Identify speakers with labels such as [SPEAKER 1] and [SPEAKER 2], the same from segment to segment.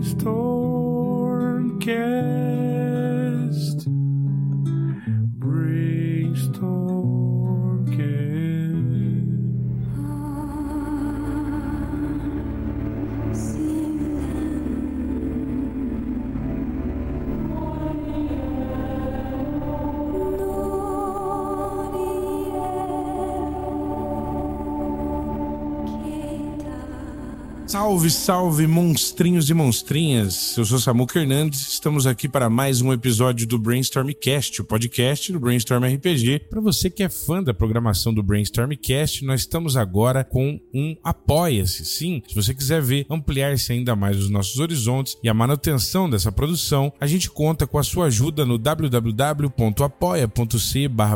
[SPEAKER 1] Brainstormcast. Salve, salve, monstrinhos e monstrinhas! Eu sou Samuca Hernandes, estamos aqui para mais um episódio do Brainstormcast, o podcast do Brainstorm RPG. Para você que é fã da programação do Brainstormcast, nós estamos agora com um Apoia-se. Sim, se você quiser ver ampliar-se ainda mais os nossos horizontes e a manutenção dessa produção, a gente conta com a sua ajuda no www.apoia.c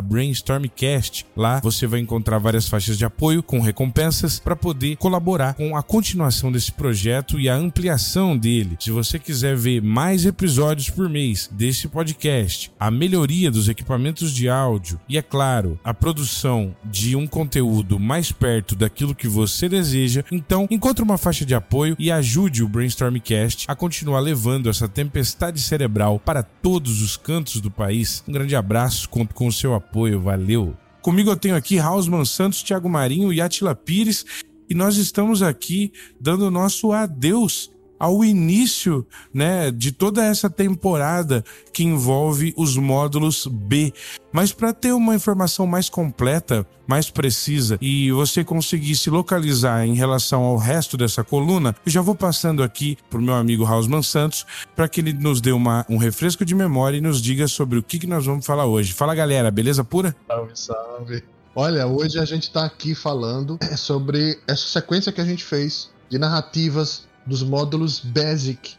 [SPEAKER 1] brainstormcast. Lá você vai encontrar várias faixas de apoio com recompensas para poder colaborar com a continuação desse projeto e a ampliação dele. Se você quiser ver mais episódios por mês desse podcast, a melhoria dos equipamentos de áudio e, é claro, a produção de um conteúdo mais perto daquilo que você deseja, então encontre uma faixa de apoio e ajude o Brainstormcast a continuar levando essa tempestade cerebral para todos os cantos do país. Um grande abraço, conto com o seu apoio, valeu! Comigo eu tenho aqui Hausman Santos, Thiago Marinho e Atila Pires e nós estamos aqui dando nosso adeus ao início né, de toda essa temporada que envolve os módulos B. Mas para ter uma informação mais completa, mais precisa e você conseguir se localizar em relação ao resto dessa coluna, eu já vou passando aqui para o meu amigo Hausman Santos para que ele nos dê uma, um refresco de memória e nos diga sobre o que, que nós vamos falar hoje. Fala galera, beleza pura?
[SPEAKER 2] Salve, salve. Olha, hoje a gente está aqui falando sobre essa sequência que a gente fez de narrativas dos módulos Basic.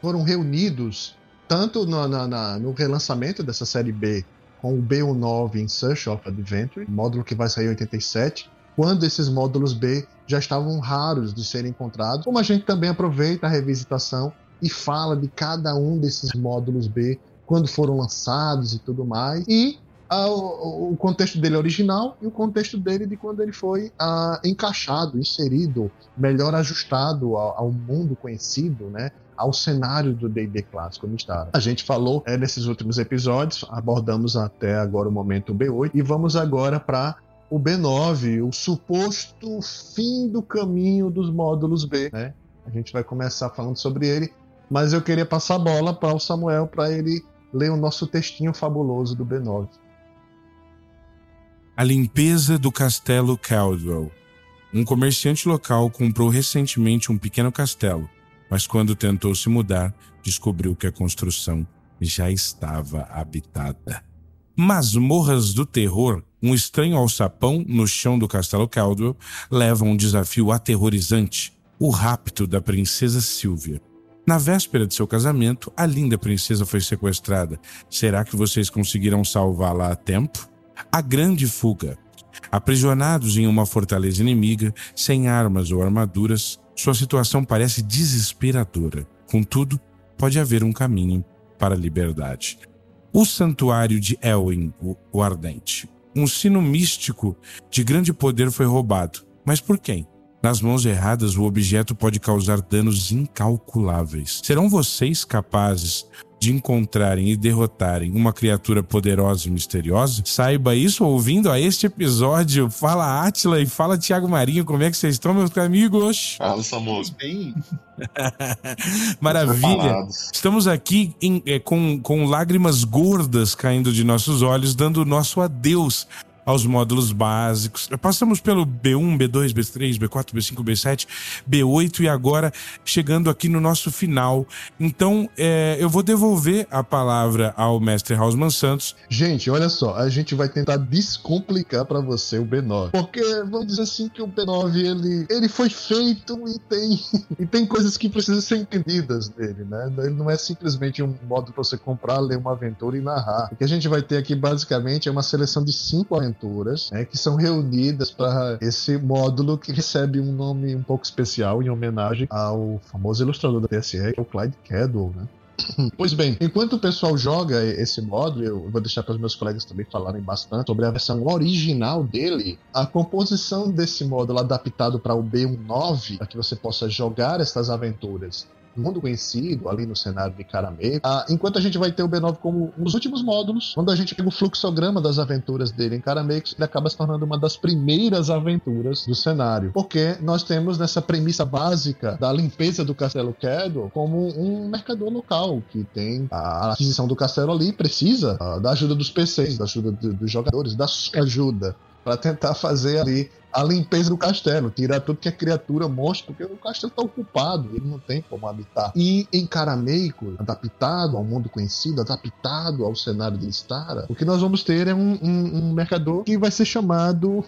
[SPEAKER 2] Foram reunidos tanto no, na, na, no relançamento dessa série B com o B19 em Search of Adventure, módulo que vai sair em 87, quando esses módulos B já estavam raros de serem encontrados. Como a gente também aproveita a revisitação e fala de cada um desses módulos B, quando foram lançados e tudo mais. E o, contexto dele original e o contexto dele de quando ele foi uh, encaixado, inserido, melhor ajustado ao, ao, mundo conhecido, né? Ao cenário do D&D clássico Mistar. A gente falou é, nesses últimos episódios, abordamos até agora o momento B8 e vamos agora para o B9, o suposto fim do caminho dos módulos B, né? A gente vai começar falando sobre ele, mas eu queria passar a bola para o Samuel para ele ler o nosso textinho fabuloso do B9.
[SPEAKER 1] A limpeza do castelo Caldwell. Um comerciante local comprou recentemente um pequeno castelo, mas quando tentou se mudar, descobriu que a construção já estava habitada. Masmorras do Terror, um estranho alçapão no chão do castelo Caldwell, leva um desafio aterrorizante: o rapto da princesa Sylvia. Na véspera de seu casamento, a linda princesa foi sequestrada. Será que vocês conseguirão salvá-la a tempo? A Grande Fuga. Aprisionados em uma fortaleza inimiga, sem armas ou armaduras, sua situação parece desesperadora. Contudo, pode haver um caminho para a liberdade. O Santuário de Elwyn, o Ardente. Um sino místico de grande poder foi roubado. Mas por quem? Nas mãos erradas, o objeto pode causar danos incalculáveis. Serão vocês capazes de encontrarem e derrotarem uma criatura poderosa e misteriosa, saiba isso ouvindo a este episódio. Fala Atila e fala Tiago Marinho, como é que vocês estão, meus amigos?
[SPEAKER 3] Fala, Samoso. Bem.
[SPEAKER 1] Maravilha. Estamos aqui em, é, com, com lágrimas gordas caindo de nossos olhos, dando o nosso adeus aos módulos básicos. Passamos pelo B1, B2, B3, B4, B5, B7, B8 e agora chegando aqui no nosso final. Então, é, eu vou devolver a palavra ao mestre Hausman Santos.
[SPEAKER 2] Gente, olha só, a gente vai tentar descomplicar para você o B9. Porque vamos dizer assim que o B9 ele, ele foi feito e tem, e tem coisas que precisam ser entendidas nele, né? Ele não é simplesmente um modo para você comprar, ler uma aventura e narrar. O que a gente vai ter aqui basicamente é uma seleção de cinco aventuras aventuras, né, que são reunidas para esse módulo que recebe um nome um pouco especial em homenagem ao famoso ilustrador da TSR, que é o Clyde Cadwell, né? Pois bem, enquanto o pessoal joga esse módulo, eu vou deixar para os meus colegas também falarem bastante sobre a versão original dele. A composição desse módulo adaptado para o B19, para que você possa jogar essas aventuras mundo conhecido ali no cenário de Karamei. Ah, enquanto a gente vai ter o B9 como dos últimos módulos, quando a gente pega o fluxograma das aventuras dele em Karamei, ele acaba se tornando uma das primeiras aventuras do cenário. Porque nós temos nessa premissa básica da limpeza do Castelo Kedo como um mercador local que tem a aquisição do castelo ali, precisa ah, da ajuda dos PCs, da ajuda dos jogadores, da sua ajuda para tentar fazer ali a limpeza do castelo, tirar tudo que é criatura, monstro, porque o castelo está ocupado, ele não tem como habitar. E em Carameiko, adaptado ao mundo conhecido, adaptado ao cenário de Stara, o que nós vamos ter é um, um, um mercador que vai ser chamado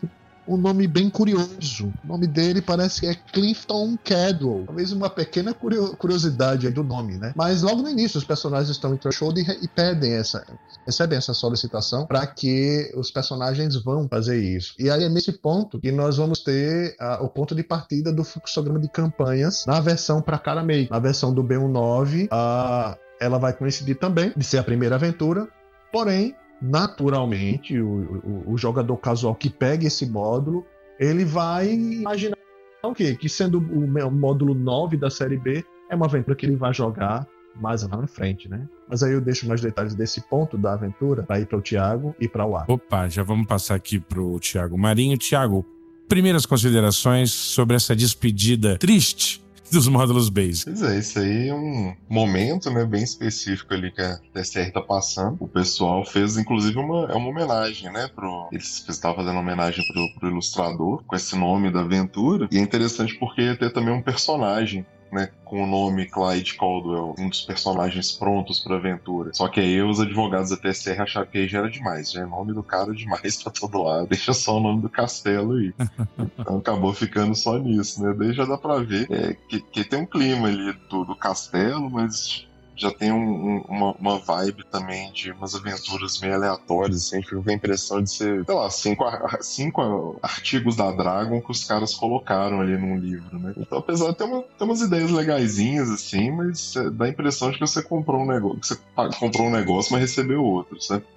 [SPEAKER 2] um nome bem curioso. O nome dele parece que é Clifton Cadwell. Talvez uma pequena curiosidade do nome, né? Mas logo no início os personagens estão em threshold e, e pedem essa, recebem essa solicitação para que os personagens vão fazer isso. E aí é nesse ponto que nós vamos ter uh, o ponto de partida do fluxograma de campanhas na versão para Karamei. Na versão do B19, uh, ela vai coincidir também de ser a primeira aventura, porém naturalmente, o, o, o, jogador casual que pega esse módulo, ele vai imaginar o quê? Que sendo o, módulo 9 da série B, é uma aventura que ele vai jogar mais lá na frente, né? Mas aí eu deixo mais detalhes desse ponto da aventura para ir para o Tiago e para o Ar.
[SPEAKER 1] Opa, já vamos passar aqui para o Tiago Marinho. Tiago, primeiras considerações sobre essa despedida triste dos módulos base.
[SPEAKER 3] Pois é, isso aí é um momento, né, bem específico ali que a TSR tá passando. O pessoal fez, inclusive, uma, é uma homenagem, né, pro... Eles estavam fazendo homenagem pro, pro ilustrador, com esse nome da aventura. E é interessante porque ia ter também um personagem né, com o nome Clyde Caldwell, um dos personagens prontos para aventura. Só que aí os advogados da TSR acharam que aí já era demais, já é nome do cara demais pra todo lado, deixa só o nome do castelo aí. então acabou ficando só nisso, né? Daí já dá pra ver é, que, que tem um clima ali do, do castelo, mas já tem um, um, uma, uma, vibe também de umas aventuras meio aleatórias, assim, fico com a impressão de ser, sei lá, cinco, cinco artigos da Dragon que os caras colocaram ali num livro, né? Então, apesar de ter, uma, ter umas ideias legaisinhas, assim, mas é, dá a impressão de que você comprou um negócio, que você comprou um negócio, mas recebeu outro, sabe?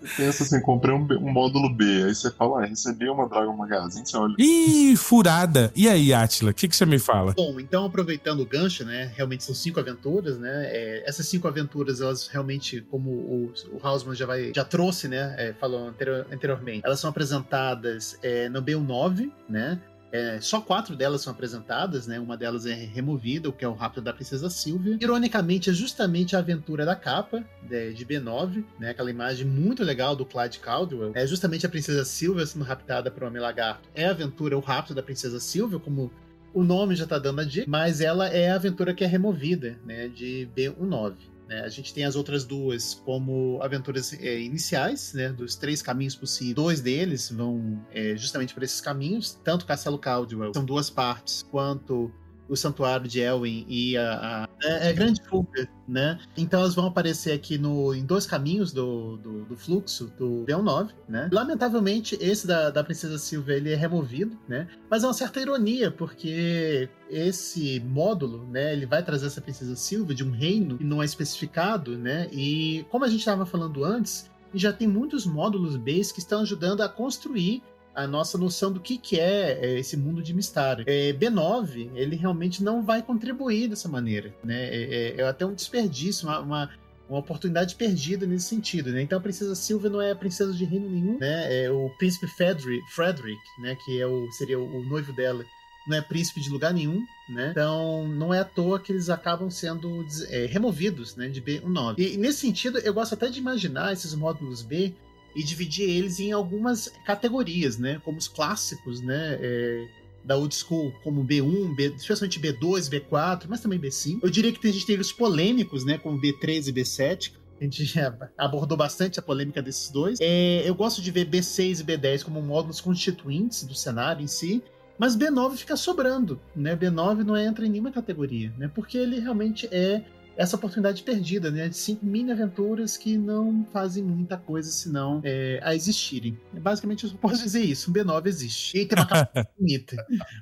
[SPEAKER 3] você pensa assim, comprei um, um, módulo B, aí você fala, ah, recebi uma Dragon Magazine, você olha...
[SPEAKER 1] Ih, furada! E aí, Atila, o que, que você me fala?
[SPEAKER 4] Bom, então, aproveitando o gancho, né, realmente são cinco aventuras, né? É, essas cinco aventuras, elas realmente, como o, o Hausman já, vai, já trouxe, né? É, falou anterior, anteriormente, elas são apresentadas é, no B9, né? É, só quatro delas são apresentadas, né? Uma delas é removida, o que é o Rápido da Princesa Silvia. Ironicamente, é justamente a aventura da capa de, de B9, né? Aquela imagem muito legal do Clyde Caldwell. É justamente a Princesa Silvia sendo raptada por Homem Lagarto. É a aventura O Rápido da Princesa Silvia, como o nome já está dando a dica, mas ela é a aventura que é removida, né, de B19. Né? A gente tem as outras duas como aventuras é, iniciais, né, dos três caminhos possíveis. Dois deles vão é, justamente para esses caminhos, tanto Castelo Caldwell, são duas partes, quanto o Santuário de Elwyn e a, a é, é, Grande Fuga, né? Então elas vão aparecer aqui no, em dois caminhos do, do, do fluxo do b 9, né? Lamentavelmente, esse da, da Princesa Silva ele é removido, né? Mas é uma certa ironia, porque esse módulo, né, ele vai trazer essa Princesa Silva de um reino que não é especificado, né? E como a gente estava falando antes, já tem muitos módulos base que estão ajudando a construir a nossa noção do que, que é, é esse mundo de mistério. É, B9, ele realmente não vai contribuir dessa maneira, né? É, é, é até um desperdício, uma, uma, uma, oportunidade perdida nesse sentido, né? Então a princesa Silvia não é princesa de reino nenhum, né? É o príncipe Frederick, Frederick né? Que é o, seria o, o noivo dela não é príncipe de lugar nenhum, né? Então não é à toa que eles acabam sendo é, removidos, né? De B19. E, e nesse sentido, eu gosto até de imaginar esses módulos B e dividir eles em algumas categorias, né? Como os clássicos, né? É, da old school, como B1, B, especialmente B2, B4, mas também B5. Eu diria que a gente tem os polêmicos, né? Como B3 e B7. A gente já abordou bastante a polêmica desses dois. É, eu gosto de ver B6 e B10 como módulos constituintes do cenário em si. Mas B9 fica sobrando, né? B9 não entra em nenhuma categoria, né? Porque ele realmente é essa oportunidade perdida, né? De cinco mini aventuras que não fazem muita coisa senão é, a existirem. Basicamente, eu só posso dizer isso: o B9 existe. E tem uma capa bonita.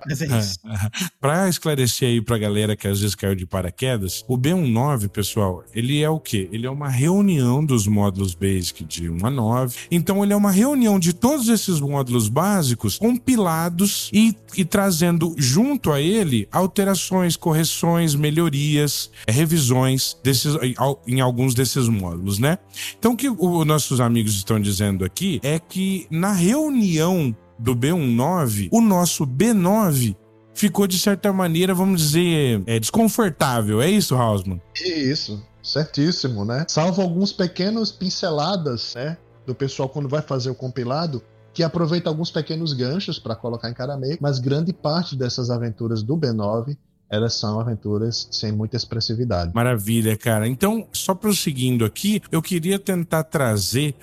[SPEAKER 4] Mas é isso.
[SPEAKER 1] pra esclarecer aí pra galera que às vezes caiu de paraquedas, o B19, pessoal, ele é o quê? Ele é uma reunião dos módulos Basic de 1 a 9. Então, ele é uma reunião de todos esses módulos básicos compilados e, e trazendo junto a ele alterações, correções, melhorias, revisões desses, em alguns desses módulos, né? Então, o que os nossos amigos estão dizendo aqui é que na reunião do B19, o nosso B9 ficou, de certa maneira, vamos dizer, é, desconfortável. É isso, Hausmann?
[SPEAKER 2] Isso, certíssimo, né? Salvo alguns pequenos pinceladas, né? Do pessoal quando vai fazer o compilado, que aproveita alguns pequenos ganchos para colocar em Carameio, mas grande parte dessas aventuras do B9 elas são aventuras sem muita expressividade.
[SPEAKER 1] Maravilha, cara. Então, só prosseguindo aqui, eu queria tentar trazer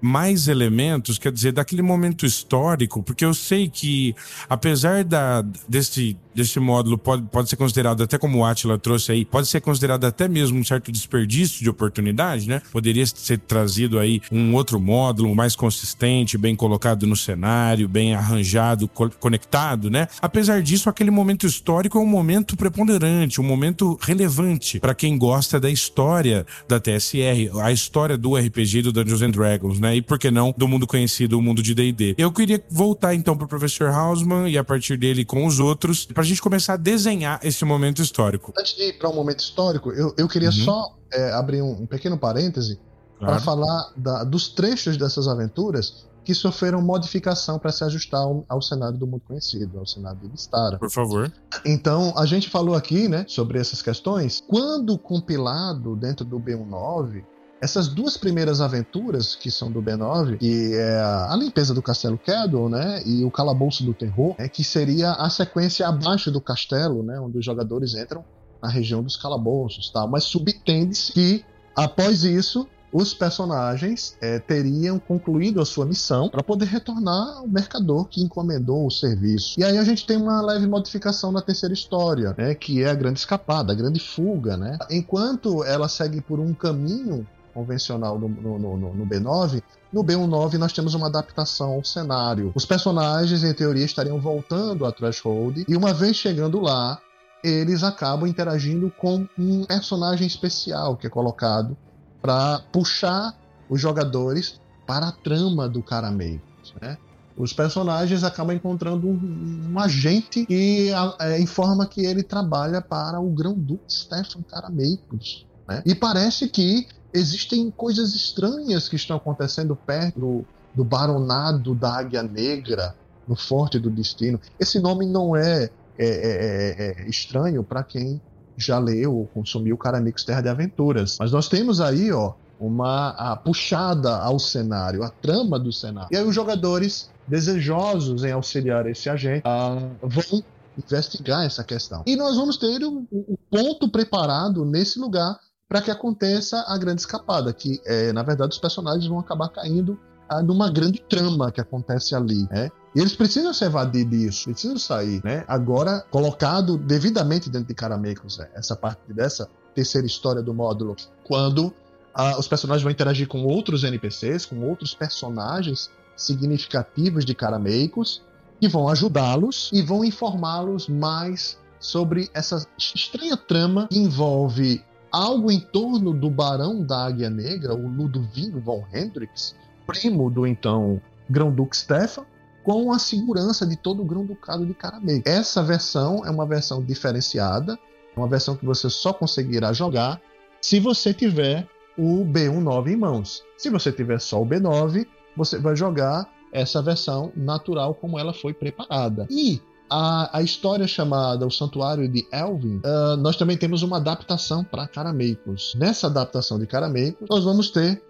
[SPEAKER 1] mais elementos, quer dizer, daquele momento histórico, porque eu sei que, apesar da, desse, desse módulo pode, pode ser considerado, até como o Atila trouxe aí, pode ser considerado até mesmo um certo desperdício de oportunidade, né? Poderia ser trazido aí um outro módulo mais consistente, bem colocado no cenário, bem arranjado, co conectado, né? Apesar disso, aquele momento histórico é um momento preponderante, um momento relevante para quem gosta da história da TSR, a história do RPG do Dungeons and Dragons, né? E por que não do mundo conhecido, o mundo de D&D. Eu queria voltar então para o professor Hausman e a partir dele com os outros, para a gente começar a desenhar esse momento histórico.
[SPEAKER 2] Antes de ir para um momento histórico, eu, eu queria uhum. só é, abrir um, um, pequeno parêntese claro. para falar da, dos trechos dessas aventuras que sofreram modificação para se ajustar ao, ao, cenário do mundo conhecido, ao cenário de Vistara.
[SPEAKER 1] Por favor.
[SPEAKER 2] Então, a gente falou aqui, né, sobre essas questões. Quando compilado dentro do B19, essas duas primeiras aventuras, que são do B9, que é a limpeza do Castelo Cadwell, né? E o Calabouço do Terror, é, que seria a sequência abaixo do castelo, né? Onde os jogadores entram na região dos calabouços, tal. Mas subtende-se que, após isso, os personagens é, teriam concluído a sua missão para poder retornar ao mercador que encomendou o serviço. E aí a gente tem uma leve modificação na terceira história, né, que é a grande escapada, a grande fuga. Né? Enquanto ela segue por um caminho convencional no, no, no, no B9, no B19 nós temos uma adaptação ao cenário. Os personagens, em teoria, estariam voltando a Threshold, e uma vez chegando lá, eles acabam interagindo com um personagem especial que é colocado para puxar os jogadores para a trama do Carameiros, né? Os personagens acabam encontrando um, um agente que é, informa que ele trabalha para o Grão-Duque Stefan Carameicos. Né? E parece que existem coisas estranhas que estão acontecendo perto do, do baronado da Águia Negra, no Forte do Destino. Esse nome não é, é, é, é, é estranho para quem já leu ou consumiu Caramicos Terra de Aventuras. Mas nós temos aí, ó, uma puxada ao cenário, a trama do cenário. E aí os jogadores desejosos em auxiliar esse agente uh, vão investigar essa questão. E nós vamos ter o ponto preparado nesse lugar para que aconteça a grande escapada, que é, na verdade os personagens vão acabar caindo ah, numa grande trama que acontece ali, né? E eles precisam se evadir disso, precisam sair, né? Agora, colocado devidamente dentro de Caramecos, né? essa parte dessa terceira história do módulo, quando ah, os personagens vão interagir com outros NPCs, com outros personagens significativos de Carameicos, que vão ajudá-los e vão informá-los mais sobre essa estranha trama que envolve algo em torno do Barão da Águia Negra, o Ludovino von Hendrix, primo do então Grão-Duque Stefan, com a segurança de todo o Grão-Ducado de Caramego. Essa versão é uma versão diferenciada, uma versão que você só conseguirá jogar se você tiver o B19 em mãos. Se você tiver só o B9, você vai jogar essa versão natural como ela foi preparada. E a, a história chamada O Santuário de Elvin, uh, nós também temos uma adaptação para Carameicos. Nessa adaptação de Carameicos, nós vamos ter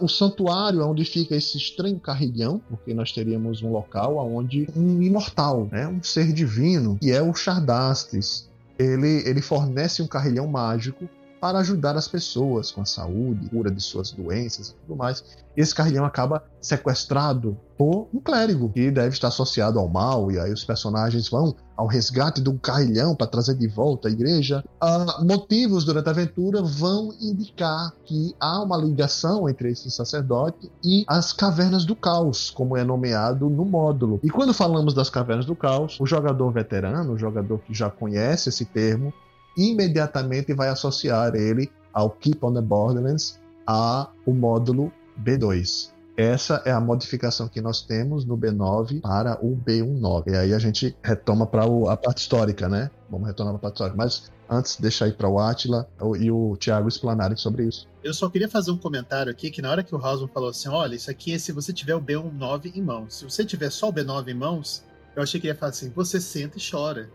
[SPEAKER 2] o santuário onde fica esse estranho carrilhão, porque nós teríamos um local onde um imortal, né, um ser divino, que é o Chardastes, ele, ele fornece um carrilhão mágico para ajudar as pessoas com a saúde, cura de suas doenças e tudo mais. Esse carrilhão acaba sequestrado por um clérigo que deve estar associado ao mal, e aí os personagens vão ao resgate do carrilhão para trazer de volta a igreja. Ah, motivos durante a aventura vão indicar que há uma ligação entre esse sacerdote e as cavernas do caos, como é nomeado no módulo. E quando falamos das cavernas do caos, o jogador veterano, o jogador que já conhece esse termo, imediatamente vai associar ele ao Keep on the Borderlands, a o módulo B2. Essa é a modificação que nós temos no B9 para o B19. E aí a gente retoma para a parte histórica, né? Vamos retornar para a parte histórica. Mas antes, deixa aí para o Atila e o Thiago explanarem sobre isso.
[SPEAKER 4] Eu só queria fazer um comentário aqui que na hora que o Hausman falou assim: olha, isso aqui é se você tiver o B9 em mãos. Se você tiver só o B9 em mãos, eu achei que ele ia falar assim: você senta e chora.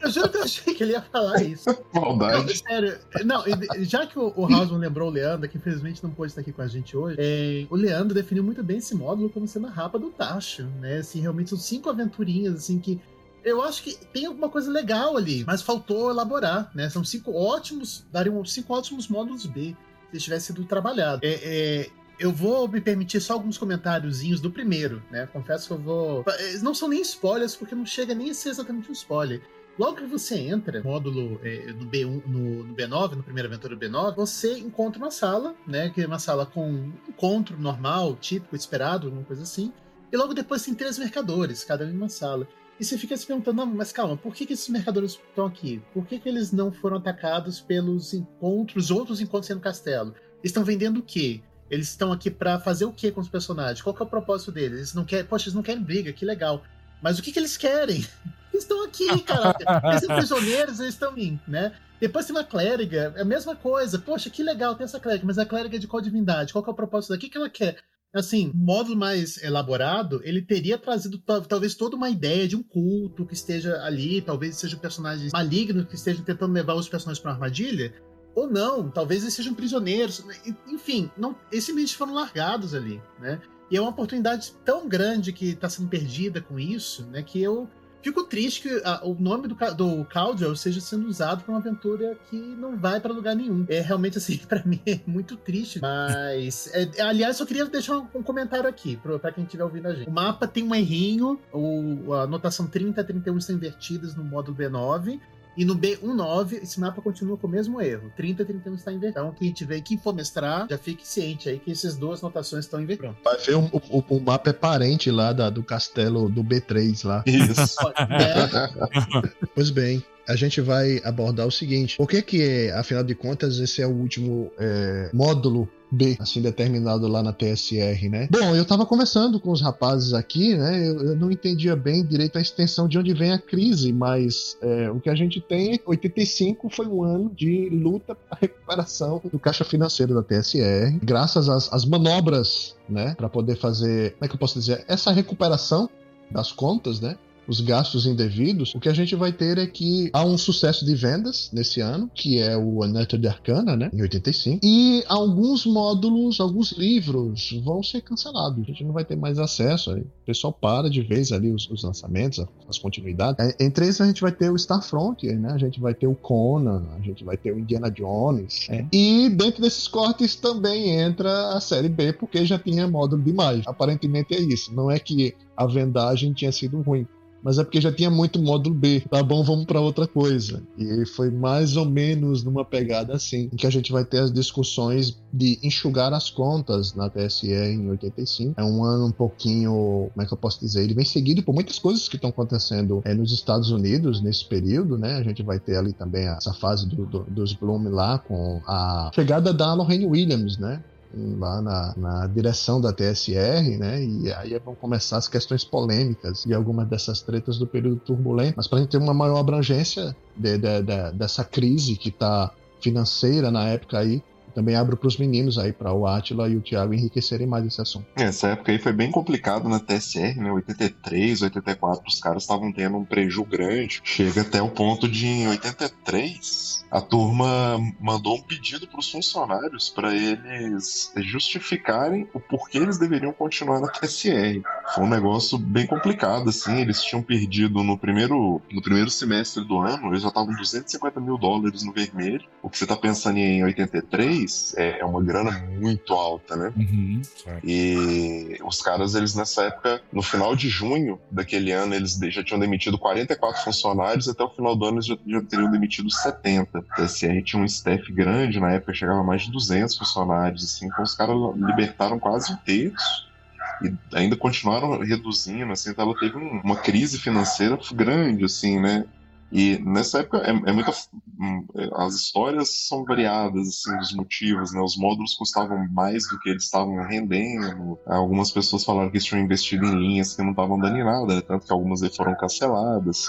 [SPEAKER 4] Eu juro que eu achei que ele ia falar isso.
[SPEAKER 3] Maldade.
[SPEAKER 4] Não, sério. Não, já que o, o Hausman lembrou o Leandro, que infelizmente não pôde estar aqui com a gente hoje, é, o Leandro definiu muito bem esse módulo como sendo a rapa do Tacho, né? Assim, realmente são cinco aventurinhas, assim, que eu acho que tem alguma coisa legal ali, mas faltou elaborar, né? São cinco ótimos, dariam cinco ótimos módulos B se tivesse sido trabalhado. É, é, eu vou me permitir só alguns comentáriozinhos do primeiro, né? Confesso que eu vou. Não são nem spoilers, porque não chega nem a ser exatamente um spoiler. Logo que você entra, módulo no B1, no, no, B9, no primeira aventura B9, você encontra uma sala, né? Que é uma sala com um encontro normal, típico, esperado, alguma coisa assim. E logo depois tem três mercadores, cada um em uma sala. E você fica se perguntando, não, mas calma, por que, que esses mercadores estão aqui? Por que, que eles não foram atacados pelos encontros, outros encontros no castelo? Eles estão vendendo o quê? Eles estão aqui para fazer o que com os personagens? Qual é o propósito deles? Eles não querem, poxa, eles não querem briga, que legal. Mas o que, que eles querem? Eles estão aqui, cara. Eles são prisioneiros, eles estão em, né? Depois tem uma clériga, é a mesma coisa. Poxa, que legal, tem essa clériga, mas a clériga é de qual divindade? Qual é o propósito daqui? O que ela quer? Assim, módulo mais elaborado, ele teria trazido talvez toda uma ideia de um culto que esteja ali, talvez sejam personagens malignos que estejam tentando levar os personagens para uma armadilha, ou não, talvez eles sejam prisioneiros. Enfim, não, simplesmente foram largados ali, né? E é uma oportunidade tão grande que está sendo perdida com isso, né? Que eu fico triste que a, o nome do, do Caldwell seja sendo usado para uma aventura que não vai para lugar nenhum. É realmente assim, para mim é muito triste. Mas, é, aliás, eu queria deixar um, um comentário aqui para quem estiver ouvindo a gente. O mapa tem um errinho, o, a anotação 30 e 31 estão invertidas no módulo B9. E no B19, esse mapa continua com o mesmo erro. 30 e 31 está invertido. Então, quem tiver, quem for mestrar, já fique ciente aí que essas duas notações estão invertidas.
[SPEAKER 2] Vai ver, o, o, o, mapa é parente lá da, do castelo do B3 lá.
[SPEAKER 3] Isso.
[SPEAKER 2] é. pois bem, a gente vai abordar o seguinte: por que que, afinal de contas, esse é o último é, módulo B, assim determinado lá na TSR, né? Bom, eu tava conversando com os rapazes aqui, né? Eu, eu não entendia bem direito a extensão de onde vem a crise, mas é, o que a gente tem, 85 foi um ano de luta para recuperação do caixa financeiro da TSR, graças às, às manobras, né? Para poder fazer, como é que eu posso dizer, essa recuperação das contas, né? Os gastos indevidos, o que a gente vai ter é que há um sucesso de vendas nesse ano, que é o Unetted Arcana, né, em 85, e alguns módulos, alguns livros vão ser cancelados. A gente não vai ter mais acesso, aí. o pessoal para de vez ali os, os lançamentos, as continuidades. É, entre esses a gente vai ter o Starfront, né, a gente vai ter o Conan, a gente vai ter o Indiana Jones, é. e dentro desses cortes também entra a série B, porque já tinha módulo demais. Aparentemente é isso, não é que a vendagem tinha sido ruim mas é porque já tinha muito módulo B. Tá bom, vamos para outra coisa. E foi mais ou menos numa pegada assim, em que a gente vai ter as discussões de enxugar as contas na TSE em 85. É um ano um pouquinho, como é que eu posso dizer? Ele vem seguido por muitas coisas que estão acontecendo é, nos Estados Unidos nesse período, né? A gente vai ter ali também essa fase do, do, dos Bloom lá com a chegada da Lorraine Williams, né? Lá na, na, direção da TSR, né? E aí vão começar as questões polêmicas e algumas dessas tretas do período turbulento. Mas para a gente ter uma maior abrangência de, de, de, dessa crise que está financeira na época aí, Também abro para os meninos aí, para o Atila e o Thiago enriquecerem mais esse assunto.
[SPEAKER 3] Essa época aí foi bem complicado na TSR, né? 83, 84, os caras estavam tendo um prejuízo grande. Chega até o ponto de, em 83, a turma mandou um pedido para os funcionários para eles justificarem o porquê eles deveriam continuar na TSR. Foi um negócio bem complicado, assim. Eles tinham perdido no primeiro, no primeiro semestre do ano, eles já estavam 250 mil dólares no vermelho. O que você está pensando em 83 é, é uma grana muito alta, né?
[SPEAKER 1] Uhum,
[SPEAKER 3] e os caras, eles nessa época, no final de junho daquele ano, eles já tinham demitido 44 funcionários, até o final do ano eles já, já teriam demitido 70. A TSR tinha um staff grande, na época chegava a mais de 200 funcionários, assim, então os caras libertaram quase um terço e ainda continuaram reduzindo, assim, então ela teve um, uma crise financeira grande, assim, né? E nessa época é, é muita. Hum, as histórias são variadas, assim, dos motivos, né? Os módulos custavam mais do que eles estavam rendendo. Algumas pessoas falaram que eles tinham investido em linhas que não estavam dando em nada, né? tanto que algumas foram canceladas.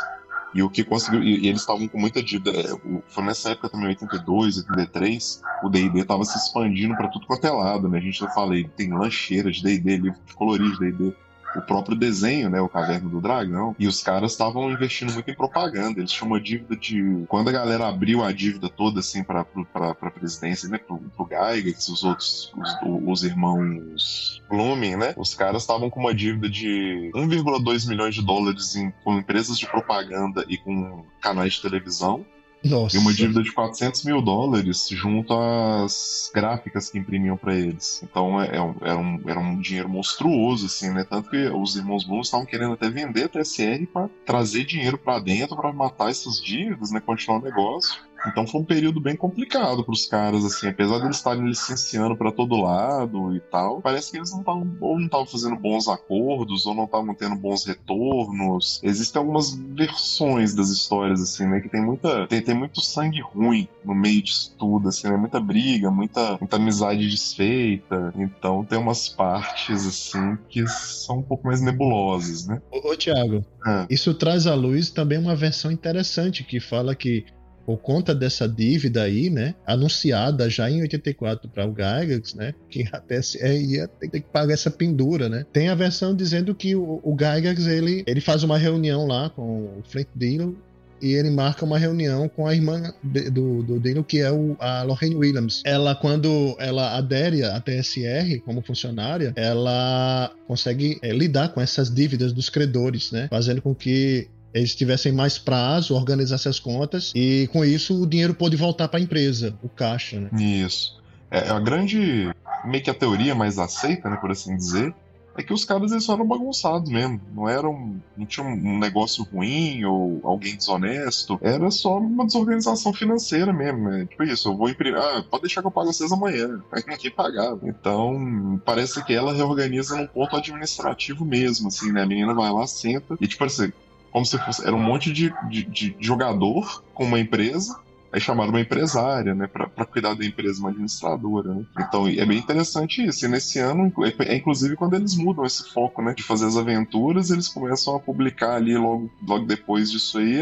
[SPEAKER 3] E o que conseguiu. E, e eles estavam com muita dívida. É, foi nessa época também, 82, 83, o DD estava se expandindo para tudo quanto é lado, né? A gente já falei, tem lancheira de DD, livro de colorir de DD o próprio desenho, né, o Caverna do Dragão, e os caras estavam investindo muito em propaganda. Eles tinham uma dívida de. Quando a galera abriu a dívida toda, assim, pra, pra, pra presidência, né, pro, pro Gygax, os outros, os, os irmãos Blooming, né, os caras estavam com uma dívida de 1,2 milhões de dólares em, com empresas de propaganda e com canais de televisão.
[SPEAKER 2] Nossa.
[SPEAKER 3] E uma dívida de 400 mil dólares junto às gráficas que imprimiam para eles. Então é, é, era, um, era um dinheiro monstruoso, assim, né? Tanto que os irmãos Bloom estavam querendo até vender a TSR para trazer dinheiro para dentro para matar essas dívidas, né? Continuar o negócio. Então foi um período bem complicado para os caras, assim, apesar de eles estarem licenciando para todo lado e tal, parece que eles não estavam ou não estavam fazendo bons acordos ou não estavam tendo bons retornos. Existem algumas versões das histórias assim, né, que tem muita tem, tem muito sangue ruim no meio disso tudo, assim, né, muita briga, muita, muita amizade desfeita. Então tem umas partes assim que são um pouco mais nebulosas, né?
[SPEAKER 2] Ô, ô Thiago, ah. isso traz à luz também uma versão interessante que fala que por conta dessa dívida aí, né, anunciada já em 84 para o Gygax, né, que até é, ia ter que pagar essa pendura, né. Tem a versão dizendo que o, o Gygax, ele, ele faz uma reunião lá com o Flint Dino e ele marca uma reunião com a irmã do, do Dino, que é o, a Lorraine Williams. Ela, quando ela adere à TSR como funcionária, ela consegue é, lidar com essas dívidas dos credores, né? Fazendo com que eles tivessem mais prazo, organizassem as contas e com isso o dinheiro pôde voltar para a empresa, o caixa, né?
[SPEAKER 3] Isso. É, a grande, meio que a teoria mais aceita, né, por assim dizer, é que os caras eles eram bagunçados mesmo. Não eram. Não tinha um negócio ruim ou alguém desonesto. Era só uma desorganização financeira mesmo. Né? Tipo isso, eu vou imprimir. Ah, pode deixar que eu pago vocês amanhã. Aí ninguém pagava. Então, parece que ela reorganiza num ponto administrativo mesmo, assim, né? A menina vai lá, senta e, tipo assim, como se fosse. Era um monte de, de, de jogador com uma empresa Aí chamaram uma empresária, né, para cuidar da empresa, uma administradora. Né? Então é bem interessante isso. E nesse ano, é, é inclusive quando eles mudam esse foco, né, de fazer as aventuras, eles começam a publicar ali logo, logo depois disso aí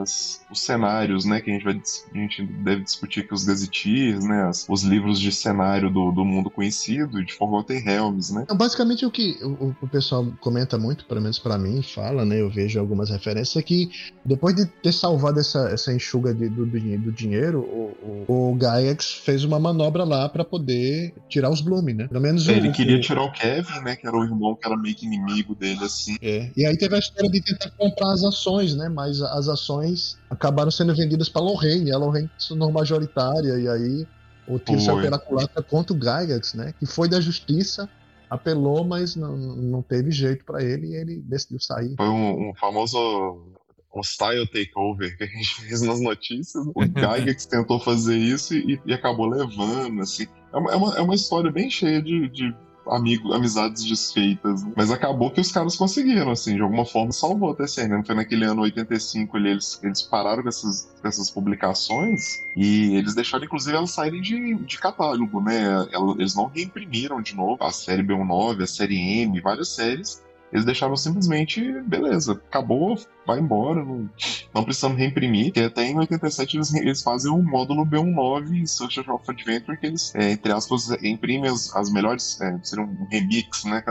[SPEAKER 3] as, os cenários, né, que a gente vai a gente deve discutir aqui os gazetteers, né, as, os livros de cenário do, do mundo conhecido de Forgotten Realms, né?
[SPEAKER 2] Basicamente o que o, o pessoal comenta muito, pelo menos para mim, fala, né, eu vejo algumas referências é que depois de ter salvado essa, essa enxuga de, do, do do dinheiro, o, o, o Gygax fez uma manobra lá para poder tirar os Bloom, né?
[SPEAKER 3] Pelo menos Ele o, queria tirar o Kevin, né? Que era o irmão que era meio que inimigo dele, assim.
[SPEAKER 2] É. E aí teve a história de tentar comprar as ações, né? Mas as ações acabaram sendo vendidas para Lorraine. A Lorraine se tornou majoritária, e aí o tiro saiu pela culatra contra o Gygax, né? Que foi da justiça apelou, mas não, não teve jeito para ele e ele decidiu sair.
[SPEAKER 3] Foi um, um famoso o style takeover que a gente fez nas notícias. O Gygax tentou fazer isso e, e, acabou levando, assim. É uma, é uma, é história bem cheia de, de amigo, amizades desfeitas. Né? Mas acabou que os caras conseguiram, assim, de alguma forma salvou a TCN. Né? Foi naquele ano 85 ali, eles, eles pararam com essas, com essas publicações e eles deixaram, inclusive, elas saírem de, de catálogo, né? Eles não reimprimiram de novo a série B19, a série M, várias séries eles deixaram simplesmente, beleza, acabou, vai embora, não, não precisamos reimprimir. Que até em 87 eles, eles fazem o módulo B19 Social of Adventure, que eles, é, entre aspas, imprimem as, as melhores, é, seria um remix, né?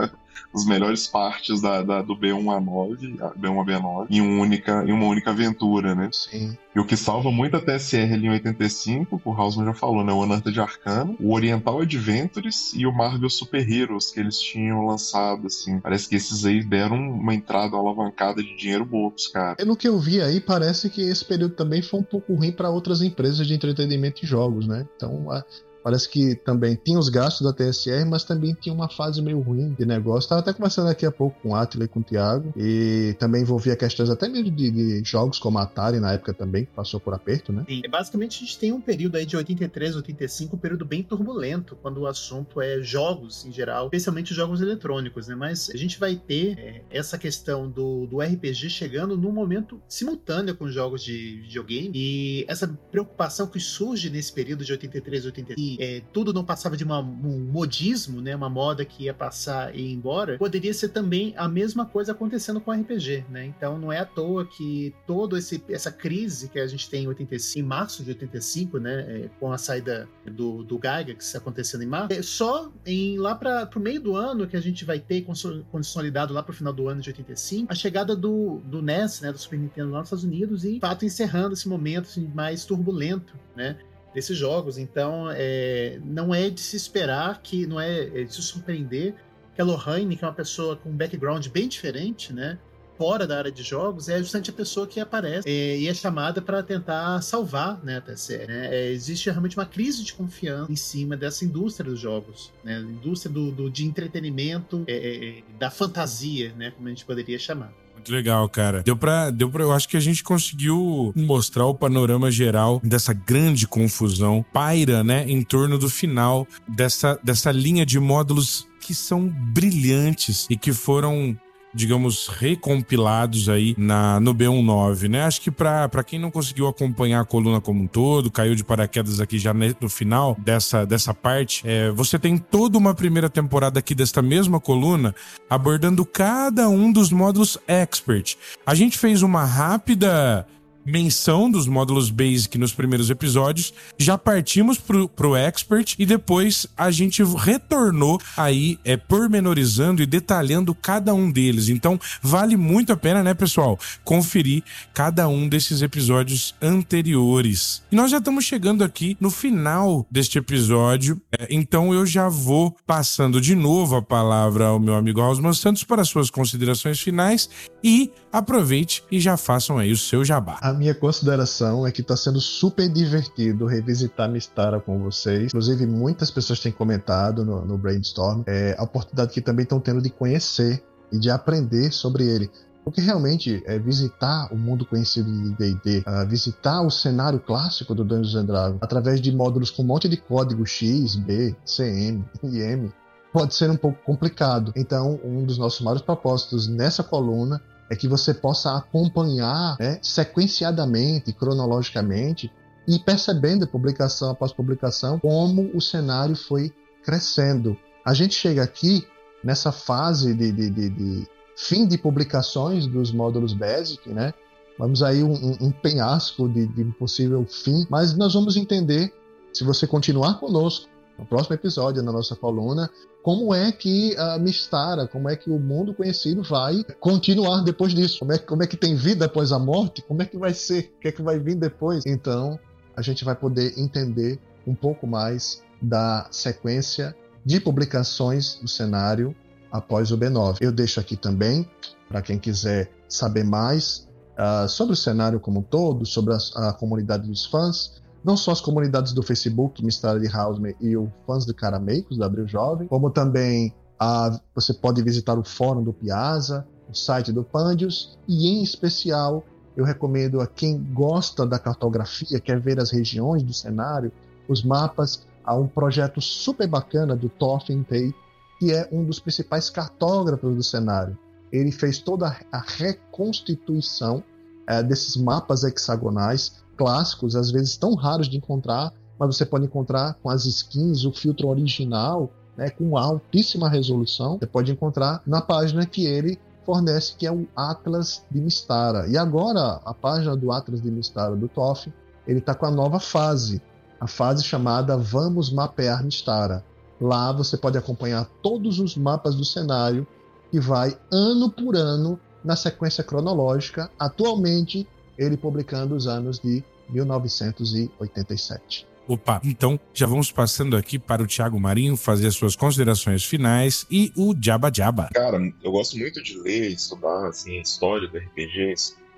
[SPEAKER 3] As melhores partes da, da, do B1 a 9, B1 a B9, em, um única, em uma única aventura, né?
[SPEAKER 2] Sim.
[SPEAKER 3] E o que salva muito a TSR ali em 85, o Hausman já falou, né? O Unearthed Arcana, o Oriental Adventures e o Marvel Super Heroes que eles tinham lançado, assim. Parece que esses aí deram uma entrada, uma alavancada de dinheiro boa pros caras.
[SPEAKER 2] Pelo que eu vi aí, parece que esse período também foi um pouco ruim para outras empresas de entretenimento e jogos, né? Então, a Parece que também tinha os gastos da TSR, mas também tinha uma fase meio ruim de negócio. Estava até conversando daqui a pouco com o Atila e com o Thiago, e também envolvia questões até mesmo de, de, jogos como a Atari na época também, que passou por aperto, né?
[SPEAKER 4] Sim, basicamente a gente tem um período aí de 83, 85, um período bem turbulento, quando o assunto é jogos em geral, especialmente jogos eletrônicos, né? Mas a gente vai ter é, essa questão do, do RPG chegando num momento simultâneo com jogos de videogame, e essa preocupação que surge nesse período de 83, 85, é, tudo não passava de uma, um modismo, né, uma moda que ia passar e ir embora, poderia ser também a mesma coisa acontecendo com RPG, né? Então não é à toa que toda essa crise que a gente tem em 85, em março de 85, né, é, com a saída do, do Gygax acontecendo em março, é só em lá para o meio do ano que a gente vai ter consolidado lá para o final do ano de 85 a chegada do, do NES, né, do Super Nintendo lá nos Estados Unidos e, de fato, encerrando esse momento assim, mais turbulento, né? Desses jogos. Então, é, não é de se esperar que, não é, é de se surpreender que a Lohane, que é uma pessoa com um background bem diferente, né? Fora da área de jogos, é justamente a pessoa que aparece é, e é chamada para tentar salvar né, a TSR. Né? É, existe realmente uma crise de confiança em cima dessa indústria dos jogos, né? indústria do, do de entretenimento, é, é, da fantasia, né? como a gente poderia chamar.
[SPEAKER 1] Muito legal, cara. Deu pra, deu pra. Eu acho que a gente conseguiu mostrar o panorama geral dessa grande confusão paira, né, em torno do final dessa, dessa linha de módulos que são brilhantes e que foram digamos, recompilados aí na, no B19, né? Acho que para quem não conseguiu acompanhar a coluna como um todo, caiu de paraquedas aqui já no final dessa, dessa parte, é, você tem toda uma primeira temporada aqui desta mesma coluna abordando cada um dos módulos expert. A gente fez uma rápida menção dos módulos Basic nos primeiros episódios, já partimos pro, pro Expert e depois a gente retornou aí é, pormenorizando e detalhando cada um deles. Então vale muito a pena, né, pessoal, conferir cada um desses episódios anteriores. E nós já estamos chegando aqui no final deste episódio, então eu já vou passando de novo a palavra ao meu amigo Osman Santos para suas considerações finais e aproveite e já façam aí o seu jabá.
[SPEAKER 2] A minha consideração é que está sendo super divertido revisitar Mistara com vocês. Inclusive, muitas pessoas têm comentado no, no Brainstorm é, a oportunidade que também estão tendo de conhecer e de aprender sobre ele. Porque realmente é visitar o mundo conhecido de D&D, uh, ah, visitar o cenário clássico do Dungeons and Dragons através de módulos com um monte de código X, B, CM M, pode ser um pouco complicado. Então, um dos nossos maiores propósitos nessa coluna é que você possa acompanhar né, sequenciadamente, cronologicamente, e percebendo publicação após publicação como o cenário foi crescendo. A gente chega aqui nessa fase de, de, de, de fim de publicações dos módulos Basic, né? Vamos aí um, um penhasco de, de possível fim, mas nós vamos entender, se você continuar conosco no próximo episódio, na nossa coluna, como é que a Mistara, como é que o mundo conhecido vai continuar depois disso? Como é, como é que tem vida após a morte? Como é que vai ser? O que é que vai vir depois? Então, a gente vai poder entender um pouco mais da sequência de publicações do cenário após o B9. Eu deixo aqui também, para quem quiser saber mais uh, sobre o cenário como um todo, sobre a, a comunidade dos fãs, não só as comunidades do Facebook, Mistério de Houseman e o fãs do Carameicos, da Abril Jovem, como também a, você pode visitar o fórum do Piazza, o site do Pandius, e em especial eu recomendo a quem gosta da cartografia, quer ver as regiões do cenário, os mapas, há um projeto super bacana do Thorfinn Tay, que é um dos principais cartógrafos do cenário. Ele fez toda a reconstituição é, desses mapas hexagonais clássicos, às vezes tão raros de encontrar, mas você pode encontrar com as skins, o filtro original, né, com altíssima resolução. Você pode encontrar na página que ele fornece, que é o Atlas de Mistara. E agora, a página do Atlas de Mistara do TOF, ele está com a nova fase, a fase chamada Vamos Mapear Mistara. Lá você pode acompanhar todos os mapas do cenário que vai ano por ano na sequência cronológica, atualmente ele publicando os anos de 1987.
[SPEAKER 1] Opa, então já vamos passando aqui para o Thiago Marinho fazer as suas considerações finais e o Jabba Jabba.
[SPEAKER 3] Cara, eu gosto muito de ler, estudar assim, a história do RPG,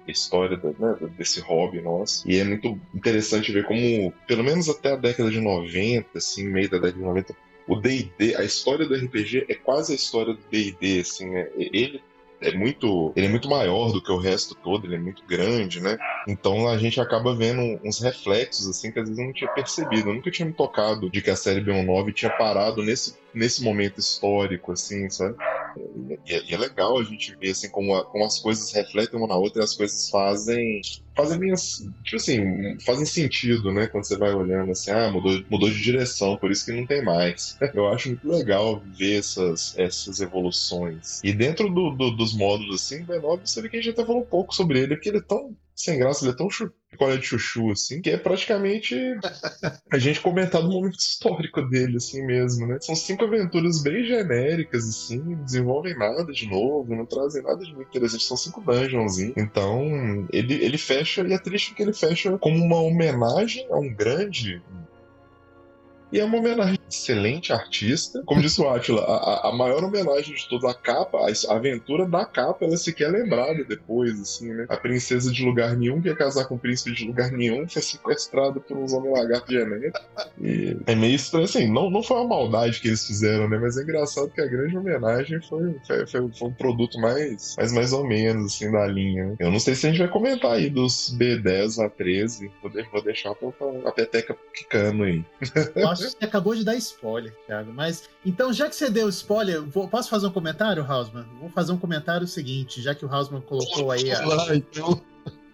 [SPEAKER 3] a história do, né, desse hobby nosso. E é muito interessante ver como, pelo menos até a década de 90, assim, meio da década de 90, o D&D, a história do RPG é quase a história do D&D, assim, né? Ele é muito, ele é muito maior do que o resto todo, ele é muito grande, né? Então a gente acaba vendo uns reflexos assim que às vezes eu não tinha percebido. Eu nunca tinha me tocado de que a série B19 tinha parado nesse, nesse momento histórico, assim, sabe? E é, e é legal a gente ver assim como, a, como as coisas refletem uma na outra e as coisas fazem fazem minhas, tipo assim, fazem sentido, né? Quando você vai olhando assim, ah, mudou, mudou de direção, por isso que não tem mais. Eu acho muito legal ver essas, essas evoluções. E dentro do, do, dos módulos, assim, B9, você vê que a gente até falou um pouco sobre ele, porque ele é tão sem graça, ele é tão picolé de chuchu, assim, que é praticamente a gente comentar do momento histórico dele, assim mesmo, né? São cinco aventuras bem genéricas, assim, não desenvolvem nada de novo, não trazem nada de muito interessante, são cinco dungeons? Então, ele, ele fecha, e é triste porque ele fecha como uma homenagem a um grande e é uma homenagem excelente artista. Como disse o Atila, a, a, maior homenagem de toda a capa, a, aventura da capa, ela sequer é lembrada depois, assim, né? A princesa de lugar nenhum, que ia casar com o príncipe de lugar nenhum, foi sequestrada por uns homens lagartos genéticos. E é meio estranho, assim, não, não foi uma maldade que eles fizeram, né? Mas é engraçado que a grande homenagem foi, foi, foi, foi um produto mais, mais, mais ou menos, assim, da linha. Né? Eu não sei se a gente vai comentar aí dos B10 a 13. Vou, de, vou deixar a peteca quicando aí.
[SPEAKER 4] Eu acho você acabou de dar spoiler, Thiago. Mas, então, já que você deu spoiler, vou, posso fazer um comentário, Hausman? Vou fazer um comentário seguinte, já que o Hausman colocou aí a... Então.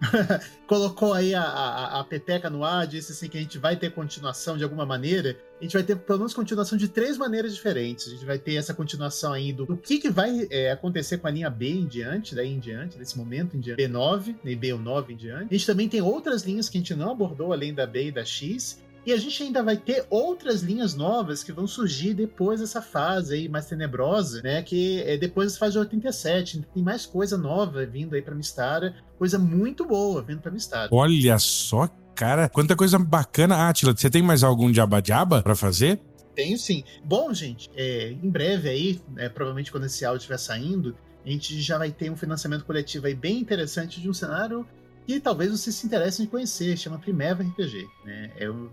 [SPEAKER 4] colocou aí a, a, a, peteca no ar, disse assim que a gente vai ter continuação de alguma maneira. A gente vai ter pelo menos continuação de três maneiras diferentes. A gente vai ter essa continuação aí do, do que, que vai é, acontecer com a linha B em diante, daí em diante, nesse momento em diante, B9, e B9 em diante. A gente também tem outras linhas que a gente não abordou além da B e da X. E a gente ainda vai ter outras linhas novas que vão surgir depois dessa fase aí mais tenebrosa, né? Que é depois da fase de 87. Tem mais coisa nova vindo aí pra Mistara, coisa muito boa vindo pra Mistara.
[SPEAKER 1] Olha só, cara, quanta coisa bacana. Atila, você tem mais algum diaba-diaba pra fazer?
[SPEAKER 4] Tenho sim. Bom, gente, é, em breve aí, é, provavelmente quando esse áudio estiver saindo, a gente já vai ter um financiamento coletivo aí bem interessante de um cenário que talvez vocês se interessem em conhecer, chama Primeva RPG. Né? É um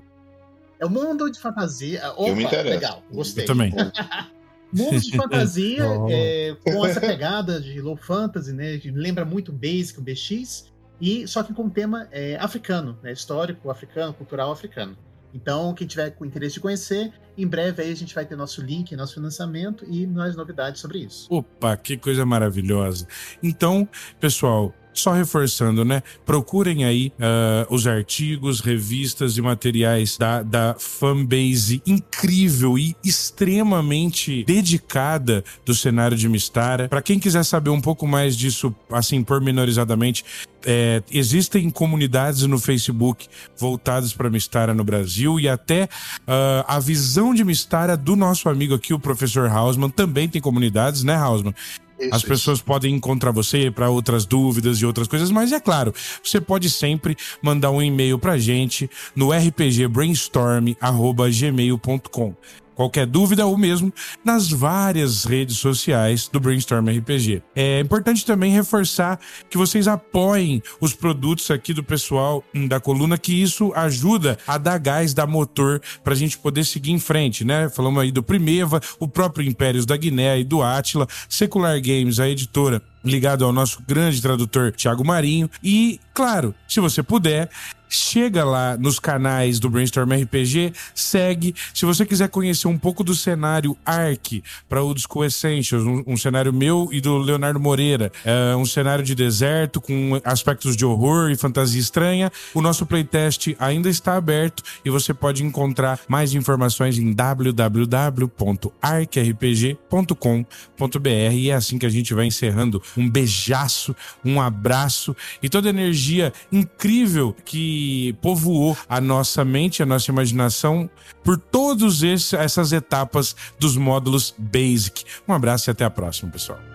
[SPEAKER 4] é o mundo de fantasia. Opa, eu me interesso. legal, gostei.
[SPEAKER 1] Eu também.
[SPEAKER 4] mundo de fantasia é, com essa pegada de low fantasy, né? Que lembra muito Basic, o BX, e só que com tema é, africano, né? Histórico africano, cultural africano. Então, quem tiver com interesse de conhecer, em breve aí a gente vai ter nosso link, nosso financiamento e mais novidades sobre isso.
[SPEAKER 1] Opa, que coisa maravilhosa. Então, pessoal, só reforçando, né? Procurem aí uh, os artigos, revistas e materiais da, da fanbase incrível e extremamente dedicada do cenário de Mistara. Para quem quiser saber um pouco mais disso, assim, pormenorizadamente, é, existem comunidades no Facebook voltadas para Mistara no Brasil e até uh, a visão de Mistara do nosso amigo aqui, o professor Hausmann, também tem comunidades, né, Hausmann? Isso, As pessoas isso. podem encontrar você para outras dúvidas e outras coisas, mas é claro, você pode sempre mandar um e-mail para gente no rpgbrainstorm@gmail.com qualquer dúvida ou mesmo nas várias redes sociais do Brainstorm RPG. É importante também reforçar que vocês apoiem os produtos aqui do pessoal da coluna, que isso ajuda a dar gás, dar motor para a gente poder seguir em frente, né? Falamos aí do Primeva, o próprio Impérios da Guiné e do Atila, Secular Games, a editora ligado ao nosso grande tradutor Tiago Marinho e, claro, se você puder, chega lá nos canais do Brainstorm RPG, segue. Se você quiser conhecer um pouco do cenário Ark para Old School Essentials, um, um, cenário meu e do Leonardo Moreira, é um cenário de deserto com aspectos de horror e fantasia estranha, o nosso playtest ainda está aberto e você pode encontrar mais informações em www.arkrpg.com.br. E é assim que a gente vai encerrando. Um beijaço, um abraço e toda a energia incrível que povoou a nossa mente, a nossa imaginação por todas essas etapas dos módulos Basic. Um abraço e até a próxima, pessoal.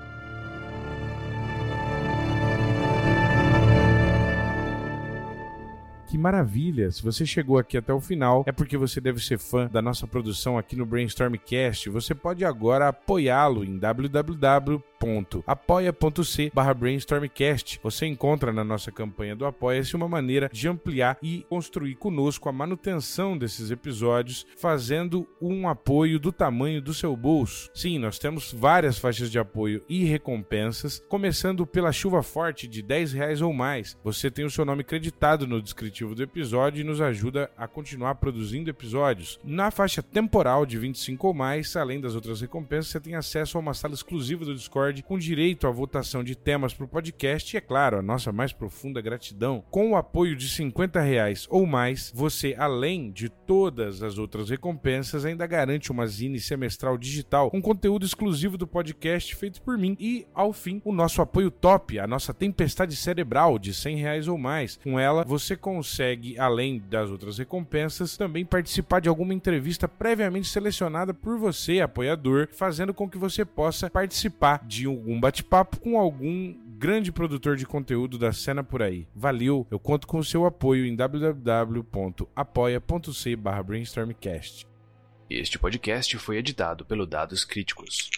[SPEAKER 1] Que maravilha! Se você chegou aqui até o final, é porque você deve ser fã da nossa produção aqui no Brainstormcast. Você pode agora apoiá-lo em www apoia.c barra brainstormcast. Você encontra na nossa campanha do Apoia-se uma maneira de ampliar e construir conosco a manutenção desses episódios, fazendo um apoio do tamanho do seu bolso. Sim, nós temos várias faixas de apoio e recompensas, começando pela chuva forte de 10 reais ou mais. Você tem o seu nome creditado no descritivo do episódio e nos ajuda a continuar produzindo episódios. Na faixa temporal de 25 ou mais, além das outras recompensas, você tem acesso a uma sala exclusiva do Discord com direito à votação de temas para o podcast e, é claro, a nossa mais profunda gratidão. Com o apoio de 50 reais ou mais, você, além de todas as outras recompensas, ainda garante uma zine semestral digital com conteúdo exclusivo do podcast feito por mim e, ao fim, o nosso apoio top, a nossa tempestade cerebral de 100 reais ou mais. Com ela, você consegue, além das outras recompensas, também participar de alguma entrevista previamente selecionada por você, apoiador, fazendo com que você possa participar de algum bate-papo com algum grande produtor de conteúdo da cena por aí. Valeu, eu conto com o seu apoio em www.apoia.c brainstormcast.
[SPEAKER 5] Este podcast foi editado pelo Dados Críticos.